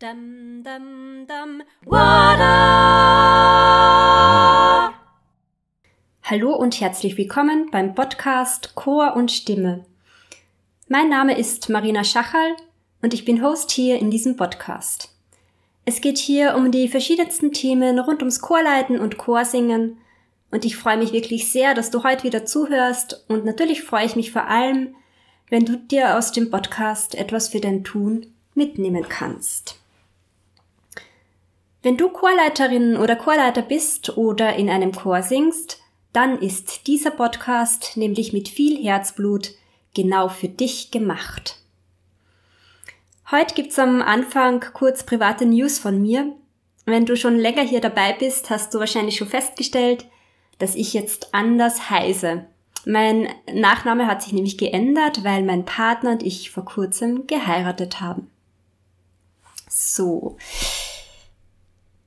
Dum, dum, dum, Wada! Hallo und herzlich willkommen beim Podcast Chor und Stimme. Mein Name ist Marina Schachal und ich bin Host hier in diesem Podcast. Es geht hier um die verschiedensten Themen rund ums Chorleiten und Chorsingen und ich freue mich wirklich sehr, dass du heute wieder zuhörst und natürlich freue ich mich vor allem, wenn du dir aus dem Podcast etwas für dein Tun mitnehmen kannst. Wenn du Chorleiterin oder Chorleiter bist oder in einem Chor singst, dann ist dieser Podcast nämlich mit viel Herzblut genau für dich gemacht. Heute gibt's am Anfang kurz private News von mir. Wenn du schon länger hier dabei bist, hast du wahrscheinlich schon festgestellt, dass ich jetzt anders heiße. Mein Nachname hat sich nämlich geändert, weil mein Partner und ich vor kurzem geheiratet haben. So.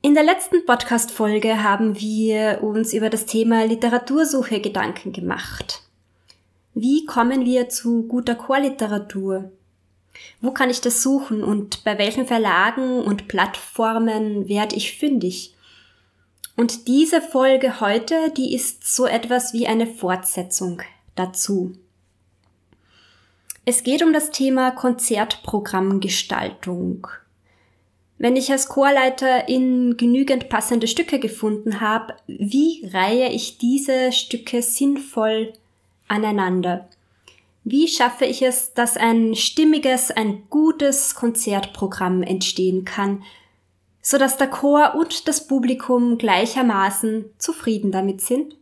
In der letzten Podcast-Folge haben wir uns über das Thema Literatursuche Gedanken gemacht. Wie kommen wir zu guter Chorliteratur? Wo kann ich das suchen und bei welchen Verlagen und Plattformen werde ich fündig? Und diese Folge heute, die ist so etwas wie eine Fortsetzung dazu. Es geht um das Thema Konzertprogrammgestaltung. Wenn ich als Chorleiterin genügend passende Stücke gefunden habe, wie reihe ich diese Stücke sinnvoll aneinander? Wie schaffe ich es, dass ein stimmiges, ein gutes Konzertprogramm entstehen kann, so dass der Chor und das Publikum gleichermaßen zufrieden damit sind?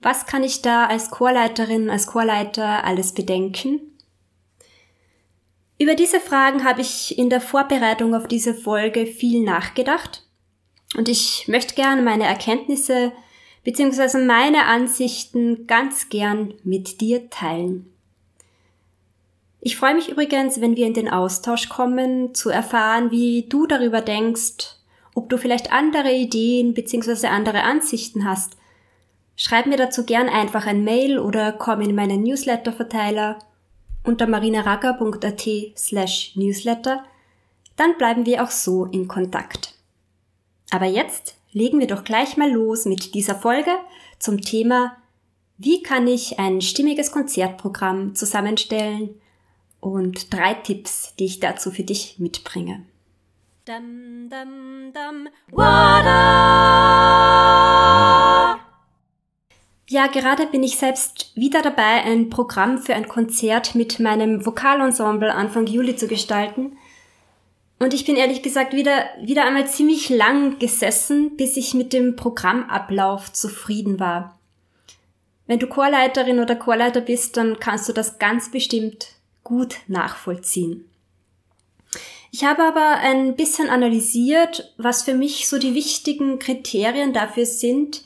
Was kann ich da als Chorleiterin, als Chorleiter alles bedenken? Über diese Fragen habe ich in der Vorbereitung auf diese Folge viel nachgedacht und ich möchte gerne meine Erkenntnisse bzw. meine Ansichten ganz gern mit dir teilen. Ich freue mich übrigens, wenn wir in den Austausch kommen, zu erfahren, wie du darüber denkst, ob du vielleicht andere Ideen bzw. andere Ansichten hast. Schreib mir dazu gern einfach ein Mail oder komm in meinen Newsletter-Verteiler unter marinaraga.at slash newsletter, dann bleiben wir auch so in Kontakt. Aber jetzt legen wir doch gleich mal los mit dieser Folge zum Thema Wie kann ich ein stimmiges Konzertprogramm zusammenstellen und drei Tipps, die ich dazu für dich mitbringe. Dum, dum, dum, ja, gerade bin ich selbst wieder dabei, ein Programm für ein Konzert mit meinem Vokalensemble Anfang Juli zu gestalten. Und ich bin ehrlich gesagt wieder, wieder einmal ziemlich lang gesessen, bis ich mit dem Programmablauf zufrieden war. Wenn du Chorleiterin oder Chorleiter bist, dann kannst du das ganz bestimmt gut nachvollziehen. Ich habe aber ein bisschen analysiert, was für mich so die wichtigen Kriterien dafür sind,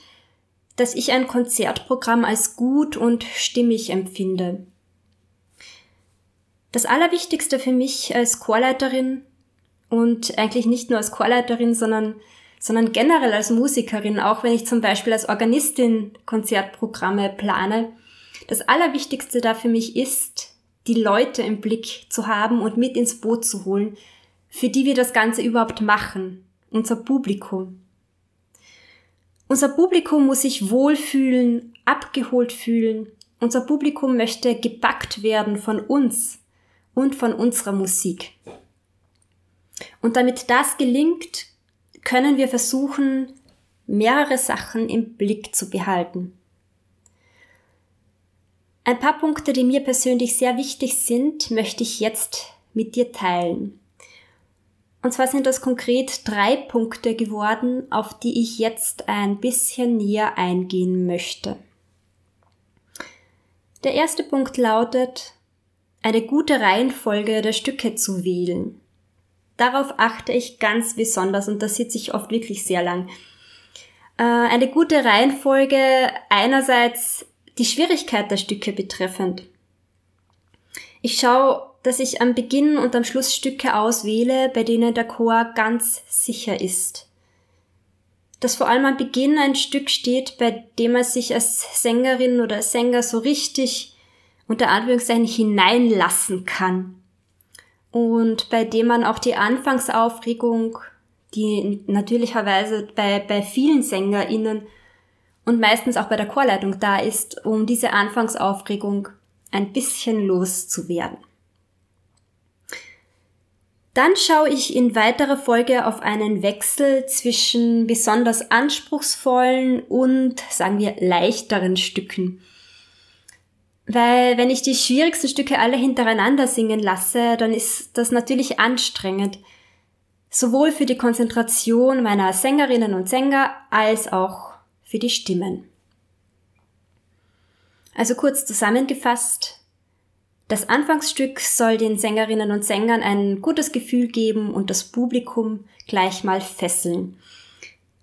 dass ich ein Konzertprogramm als gut und stimmig empfinde. Das Allerwichtigste für mich als Chorleiterin und eigentlich nicht nur als Chorleiterin, sondern, sondern generell als Musikerin, auch wenn ich zum Beispiel als Organistin Konzertprogramme plane, das Allerwichtigste da für mich ist, die Leute im Blick zu haben und mit ins Boot zu holen, für die wir das Ganze überhaupt machen, unser Publikum. Unser Publikum muss sich wohlfühlen, abgeholt fühlen. Unser Publikum möchte gepackt werden von uns und von unserer Musik. Und damit das gelingt, können wir versuchen, mehrere Sachen im Blick zu behalten. Ein paar Punkte, die mir persönlich sehr wichtig sind, möchte ich jetzt mit dir teilen. Und zwar sind das konkret drei Punkte geworden, auf die ich jetzt ein bisschen näher eingehen möchte. Der erste Punkt lautet, eine gute Reihenfolge der Stücke zu wählen. Darauf achte ich ganz besonders und das sitze ich oft wirklich sehr lang. Äh, eine gute Reihenfolge einerseits die Schwierigkeit der Stücke betreffend. Ich schaue dass ich am Beginn und am Schluss Stücke auswähle, bei denen der Chor ganz sicher ist. Dass vor allem am Beginn ein Stück steht, bei dem er sich als Sängerin oder Sänger so richtig unter Anführungszeichen hineinlassen kann. und bei dem man auch die Anfangsaufregung, die natürlicherweise bei, bei vielen SängerInnen und meistens auch bei der Chorleitung da ist, um diese Anfangsaufregung ein bisschen loszuwerden. Dann schaue ich in weiterer Folge auf einen Wechsel zwischen besonders anspruchsvollen und, sagen wir, leichteren Stücken. Weil wenn ich die schwierigsten Stücke alle hintereinander singen lasse, dann ist das natürlich anstrengend. Sowohl für die Konzentration meiner Sängerinnen und Sänger als auch für die Stimmen. Also kurz zusammengefasst, das Anfangsstück soll den Sängerinnen und Sängern ein gutes Gefühl geben und das Publikum gleich mal fesseln.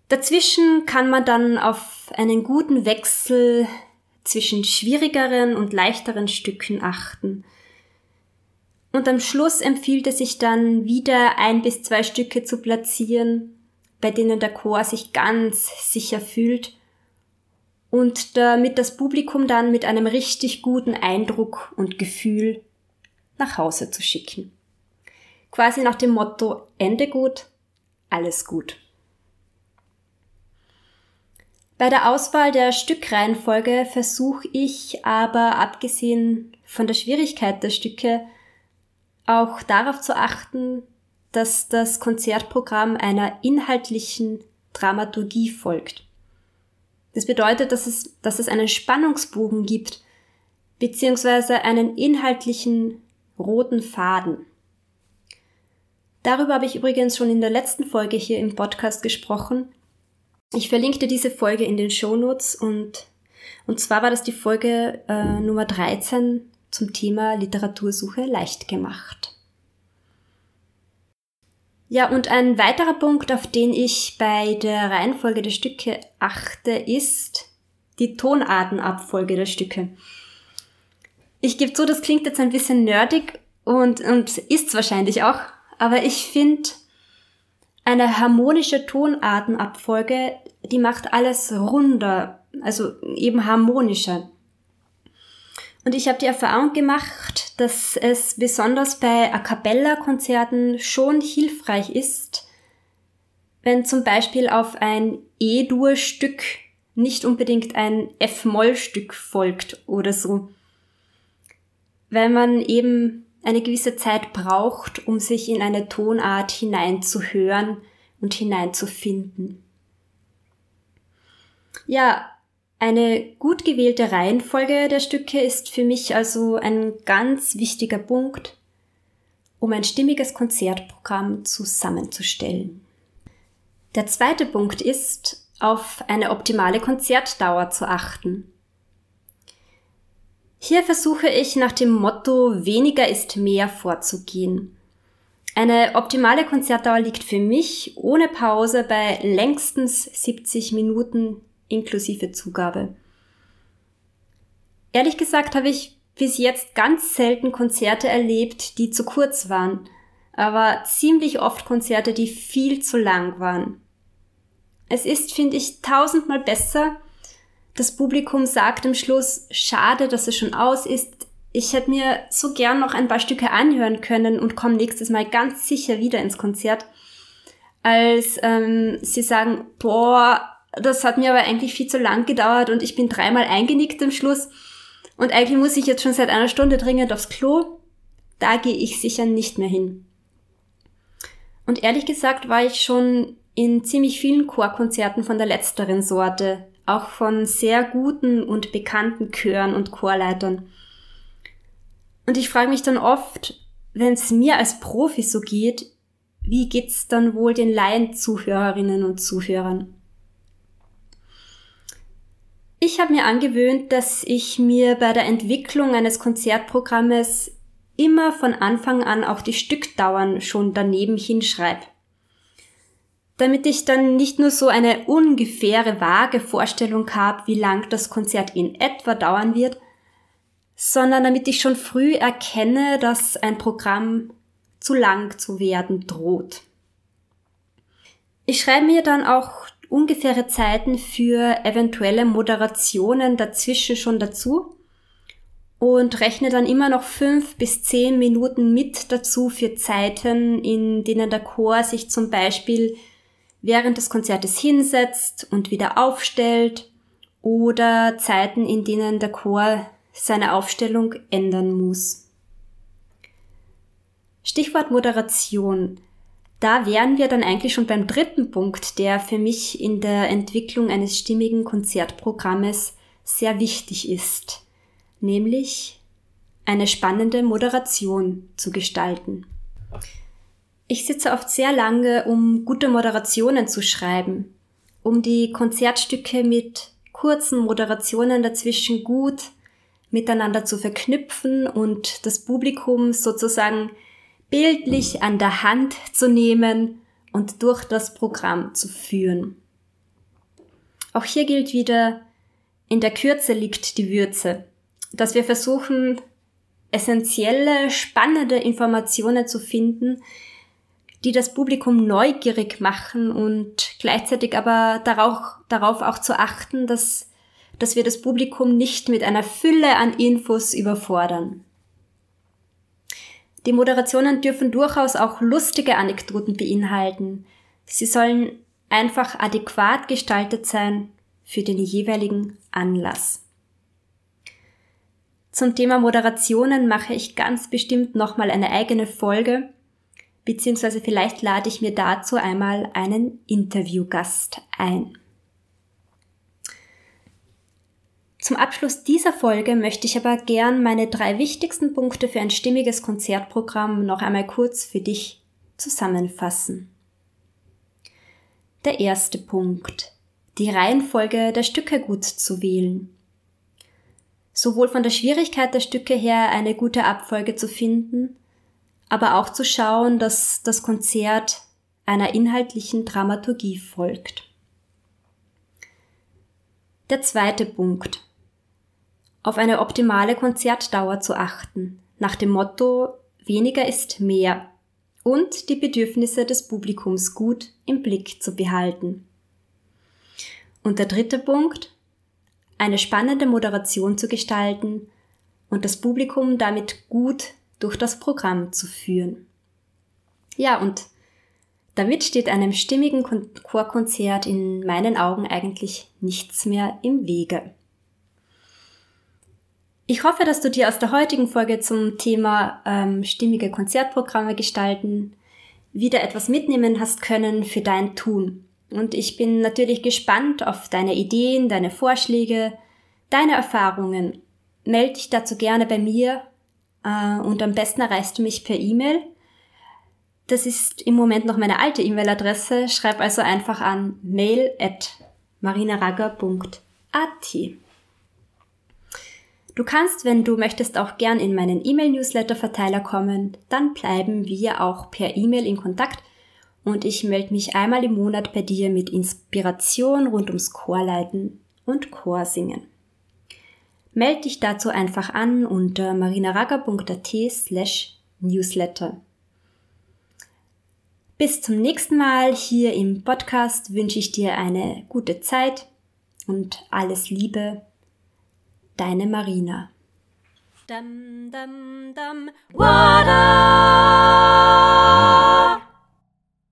Dazwischen kann man dann auf einen guten Wechsel zwischen schwierigeren und leichteren Stücken achten. Und am Schluss empfiehlt es sich dann wieder ein bis zwei Stücke zu platzieren, bei denen der Chor sich ganz sicher fühlt und damit das Publikum dann mit einem richtig guten Eindruck und Gefühl nach Hause zu schicken. Quasi nach dem Motto Ende gut, alles gut. Bei der Auswahl der Stückreihenfolge versuche ich aber, abgesehen von der Schwierigkeit der Stücke, auch darauf zu achten, dass das Konzertprogramm einer inhaltlichen Dramaturgie folgt. Das bedeutet, dass es, dass es einen Spannungsbogen gibt, beziehungsweise einen inhaltlichen roten Faden. Darüber habe ich übrigens schon in der letzten Folge hier im Podcast gesprochen ich verlinke dir diese Folge in den Shownotes und, und zwar war das die Folge äh, Nummer 13 zum Thema Literatursuche leicht gemacht. Ja, und ein weiterer Punkt, auf den ich bei der Reihenfolge der Stücke achte, ist die Tonartenabfolge der Stücke. Ich gebe zu, das klingt jetzt ein bisschen nerdig und, und ist wahrscheinlich auch, aber ich finde, eine harmonische Tonartenabfolge, die macht alles runder, also eben harmonischer. Und ich habe die Erfahrung gemacht, dass es besonders bei A cappella-Konzerten schon hilfreich ist, wenn zum Beispiel auf ein E-Dur-Stück nicht unbedingt ein F-Moll-Stück folgt oder so. Weil man eben eine gewisse Zeit braucht, um sich in eine Tonart hineinzuhören und hineinzufinden. Ja, eine gut gewählte Reihenfolge der Stücke ist für mich also ein ganz wichtiger Punkt, um ein stimmiges Konzertprogramm zusammenzustellen. Der zweite Punkt ist, auf eine optimale Konzertdauer zu achten. Hier versuche ich nach dem Motto weniger ist mehr vorzugehen. Eine optimale Konzertdauer liegt für mich ohne Pause bei längstens 70 Minuten inklusive Zugabe. Ehrlich gesagt habe ich bis jetzt ganz selten Konzerte erlebt, die zu kurz waren, aber ziemlich oft Konzerte, die viel zu lang waren. Es ist, finde ich, tausendmal besser, das Publikum sagt am Schluss, schade, dass es schon aus ist. Ich hätte mir so gern noch ein paar Stücke anhören können und komme nächstes Mal ganz sicher wieder ins Konzert, als ähm, sie sagen, boah, das hat mir aber eigentlich viel zu lang gedauert und ich bin dreimal eingenickt am Schluss und eigentlich muss ich jetzt schon seit einer Stunde dringend aufs Klo. Da gehe ich sicher nicht mehr hin. Und ehrlich gesagt war ich schon in ziemlich vielen Chorkonzerten von der letzteren Sorte auch von sehr guten und bekannten Chören und Chorleitern. Und ich frage mich dann oft, wenn es mir als Profi so geht, wie geht's dann wohl den Laienzuhörerinnen und Zuhörern? Ich habe mir angewöhnt, dass ich mir bei der Entwicklung eines Konzertprogrammes immer von Anfang an auch die Stückdauern schon daneben hinschreibe damit ich dann nicht nur so eine ungefähre, vage Vorstellung habe, wie lang das Konzert in etwa dauern wird, sondern damit ich schon früh erkenne, dass ein Programm zu lang zu werden droht. Ich schreibe mir dann auch ungefähre Zeiten für eventuelle Moderationen dazwischen schon dazu, und rechne dann immer noch fünf bis zehn Minuten mit dazu für Zeiten, in denen der Chor sich zum Beispiel während des Konzertes hinsetzt und wieder aufstellt oder Zeiten, in denen der Chor seine Aufstellung ändern muss. Stichwort Moderation. Da wären wir dann eigentlich schon beim dritten Punkt, der für mich in der Entwicklung eines stimmigen Konzertprogrammes sehr wichtig ist, nämlich eine spannende Moderation zu gestalten. Ich sitze oft sehr lange, um gute Moderationen zu schreiben, um die Konzertstücke mit kurzen Moderationen dazwischen gut miteinander zu verknüpfen und das Publikum sozusagen bildlich an der Hand zu nehmen und durch das Programm zu führen. Auch hier gilt wieder, in der Kürze liegt die Würze, dass wir versuchen, essentielle, spannende Informationen zu finden, die das Publikum neugierig machen und gleichzeitig aber darauf, darauf auch zu achten, dass, dass wir das Publikum nicht mit einer Fülle an Infos überfordern. Die Moderationen dürfen durchaus auch lustige Anekdoten beinhalten. Sie sollen einfach adäquat gestaltet sein für den jeweiligen Anlass. Zum Thema Moderationen mache ich ganz bestimmt nochmal eine eigene Folge, beziehungsweise vielleicht lade ich mir dazu einmal einen Interviewgast ein. Zum Abschluss dieser Folge möchte ich aber gern meine drei wichtigsten Punkte für ein stimmiges Konzertprogramm noch einmal kurz für dich zusammenfassen. Der erste Punkt. Die Reihenfolge der Stücke gut zu wählen. Sowohl von der Schwierigkeit der Stücke her eine gute Abfolge zu finden, aber auch zu schauen, dass das Konzert einer inhaltlichen Dramaturgie folgt. Der zweite Punkt auf eine optimale Konzertdauer zu achten, nach dem Motto weniger ist mehr und die Bedürfnisse des Publikums gut im Blick zu behalten. Und der dritte Punkt, eine spannende Moderation zu gestalten und das Publikum damit gut durch das Programm zu führen. Ja, und damit steht einem stimmigen Chorkonzert in meinen Augen eigentlich nichts mehr im Wege. Ich hoffe, dass du dir aus der heutigen Folge zum Thema ähm, stimmige Konzertprogramme gestalten wieder etwas mitnehmen hast können für dein Tun. Und ich bin natürlich gespannt auf deine Ideen, deine Vorschläge, deine Erfahrungen. Melde dich dazu gerne bei mir äh, und am besten erreichst du mich per E-Mail. Das ist im Moment noch meine alte E-Mail-Adresse. Schreib also einfach an mail at marinaragger.at. Du kannst, wenn du möchtest, auch gern in meinen E-Mail-Newsletter-Verteiler kommen. Dann bleiben wir auch per E-Mail in Kontakt und ich melde mich einmal im Monat bei dir mit Inspiration rund ums Chorleiten und Chorsingen. Melde dich dazu einfach an unter marinaraga.at slash newsletter. Bis zum nächsten Mal hier im Podcast wünsche ich dir eine gute Zeit und alles Liebe Deine Marina. Dum, dum, dum. Water.